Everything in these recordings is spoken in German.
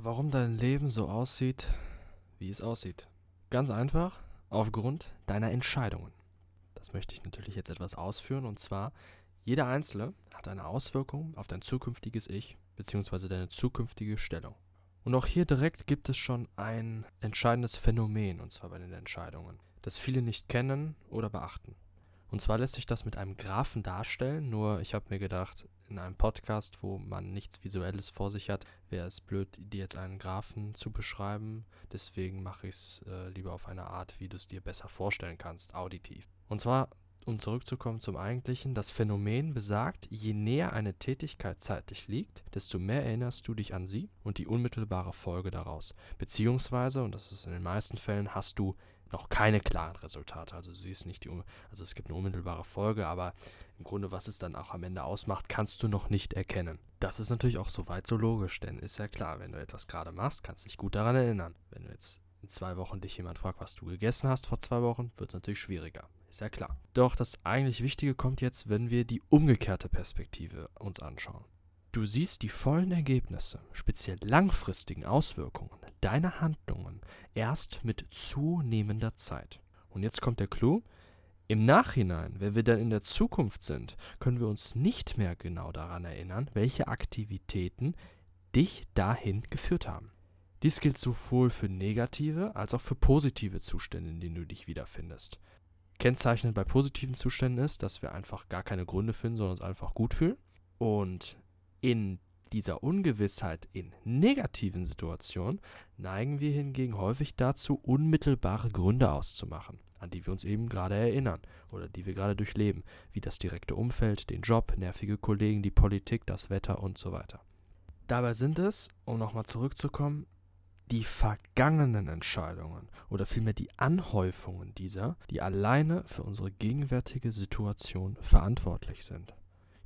Warum dein Leben so aussieht, wie es aussieht. Ganz einfach, aufgrund deiner Entscheidungen. Das möchte ich natürlich jetzt etwas ausführen und zwar, jeder Einzelne hat eine Auswirkung auf dein zukünftiges Ich bzw. deine zukünftige Stellung. Und auch hier direkt gibt es schon ein entscheidendes Phänomen, und zwar bei den Entscheidungen, das viele nicht kennen oder beachten. Und zwar lässt sich das mit einem Graphen darstellen, nur ich habe mir gedacht, in einem Podcast, wo man nichts Visuelles vor sich hat, wäre es blöd, dir jetzt einen Graphen zu beschreiben. Deswegen mache ich es äh, lieber auf eine Art, wie du es dir besser vorstellen kannst, auditiv. Und zwar, um zurückzukommen zum Eigentlichen, das Phänomen besagt, je näher eine Tätigkeit zeitlich liegt, desto mehr erinnerst du dich an sie und die unmittelbare Folge daraus. Beziehungsweise, und das ist in den meisten Fällen, hast du noch keine klaren Resultate. Also du siehst nicht die, also es gibt eine unmittelbare Folge, aber im Grunde, was es dann auch am Ende ausmacht, kannst du noch nicht erkennen. Das ist natürlich auch soweit so logisch, denn ist ja klar, wenn du etwas gerade machst, kannst du dich gut daran erinnern. Wenn du jetzt in zwei Wochen dich jemand fragt, was du gegessen hast vor zwei Wochen, wird es natürlich schwieriger. Ist ja klar. Doch das eigentlich Wichtige kommt jetzt, wenn wir die umgekehrte Perspektive uns anschauen. Du siehst die vollen Ergebnisse, speziell langfristigen Auswirkungen deiner Handlungen erst mit zunehmender Zeit. Und jetzt kommt der Clou. Im Nachhinein, wenn wir dann in der Zukunft sind, können wir uns nicht mehr genau daran erinnern, welche Aktivitäten dich dahin geführt haben. Dies gilt sowohl für negative als auch für positive Zustände, in denen du dich wiederfindest. Kennzeichnend bei positiven Zuständen ist, dass wir einfach gar keine Gründe finden, sondern uns einfach gut fühlen. Und in dieser Ungewissheit in negativen Situationen neigen wir hingegen häufig dazu, unmittelbare Gründe auszumachen, an die wir uns eben gerade erinnern oder die wir gerade durchleben, wie das direkte Umfeld, den Job, nervige Kollegen, die Politik, das Wetter und so weiter. Dabei sind es, um nochmal zurückzukommen, die vergangenen Entscheidungen oder vielmehr die Anhäufungen dieser, die alleine für unsere gegenwärtige Situation verantwortlich sind.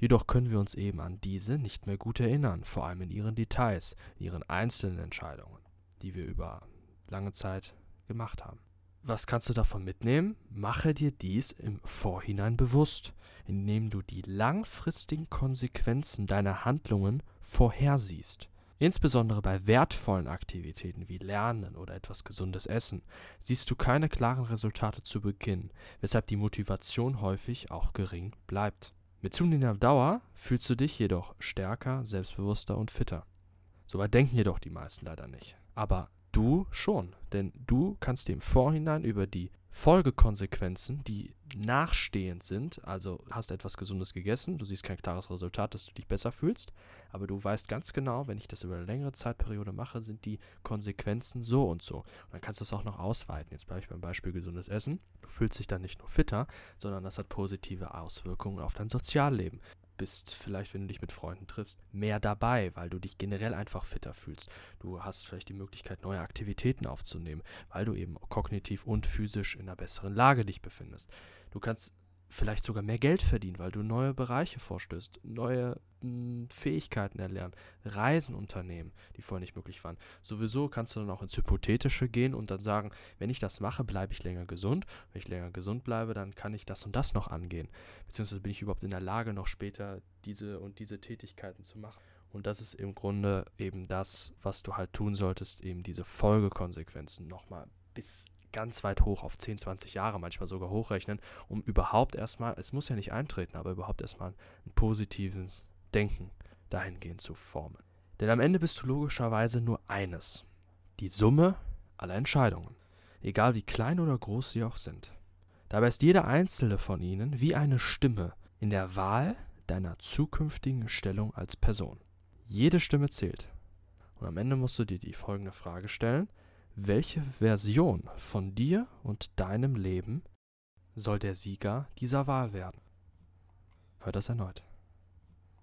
Jedoch können wir uns eben an diese nicht mehr gut erinnern, vor allem in ihren Details, in ihren einzelnen Entscheidungen, die wir über lange Zeit gemacht haben. Was kannst du davon mitnehmen? Mache dir dies im Vorhinein bewusst, indem du die langfristigen Konsequenzen deiner Handlungen vorhersiehst. Insbesondere bei wertvollen Aktivitäten wie Lernen oder etwas gesundes Essen siehst du keine klaren Resultate zu Beginn, weshalb die Motivation häufig auch gering bleibt. Mit zunehmender Dauer fühlst du dich jedoch stärker, selbstbewusster und fitter. Soweit denken jedoch die meisten leider nicht. Aber du schon, denn du kannst im Vorhinein über die Folgekonsequenzen, die nachstehend sind, also hast etwas Gesundes gegessen, du siehst kein klares Resultat, dass du dich besser fühlst, aber du weißt ganz genau, wenn ich das über eine längere Zeitperiode mache, sind die Konsequenzen so und so. Und dann kannst du das auch noch ausweiten. Jetzt bleibe ich beim Beispiel gesundes Essen. Du fühlst dich dann nicht nur fitter, sondern das hat positive Auswirkungen auf dein Sozialleben bist vielleicht, wenn du dich mit Freunden triffst, mehr dabei, weil du dich generell einfach fitter fühlst. Du hast vielleicht die Möglichkeit, neue Aktivitäten aufzunehmen, weil du eben kognitiv und physisch in einer besseren Lage dich befindest. Du kannst vielleicht sogar mehr Geld verdienen, weil du neue Bereiche vorstößt, neue hm, Fähigkeiten erlernen, Reisen unternehmen, die vorher nicht möglich waren. Sowieso kannst du dann auch ins Hypothetische gehen und dann sagen, wenn ich das mache, bleibe ich länger gesund. Wenn ich länger gesund bleibe, dann kann ich das und das noch angehen. Beziehungsweise bin ich überhaupt in der Lage, noch später diese und diese Tätigkeiten zu machen. Und das ist im Grunde eben das, was du halt tun solltest, eben diese Folgekonsequenzen nochmal bis ganz weit hoch auf 10, 20 Jahre manchmal sogar hochrechnen, um überhaupt erstmal, es muss ja nicht eintreten, aber überhaupt erstmal ein positives Denken dahingehend zu formen. Denn am Ende bist du logischerweise nur eines, die Summe aller Entscheidungen, egal wie klein oder groß sie auch sind. Dabei ist jede einzelne von ihnen wie eine Stimme in der Wahl deiner zukünftigen Stellung als Person. Jede Stimme zählt. Und am Ende musst du dir die folgende Frage stellen. Welche Version von dir und deinem Leben soll der Sieger dieser Wahl werden? Hör das erneut.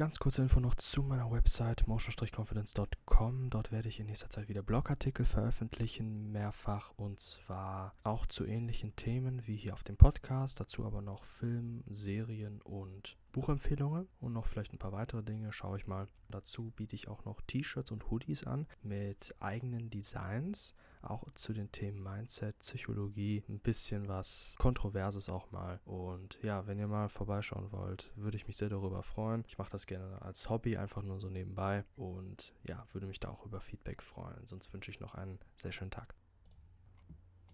Ganz kurze Info noch zu meiner Website motion-confidence.com. Dort werde ich in nächster Zeit wieder Blogartikel veröffentlichen, mehrfach und zwar auch zu ähnlichen Themen wie hier auf dem Podcast. Dazu aber noch Film, Serien und Buchempfehlungen und noch vielleicht ein paar weitere Dinge. Schaue ich mal. Dazu biete ich auch noch T-Shirts und Hoodies an mit eigenen Designs auch zu den Themen Mindset, Psychologie, ein bisschen was Kontroverses auch mal. Und ja, wenn ihr mal vorbeischauen wollt, würde ich mich sehr darüber freuen. Ich mache das gerne als Hobby, einfach nur so nebenbei. Und ja, würde mich da auch über Feedback freuen. Sonst wünsche ich noch einen sehr schönen Tag.